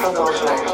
promotional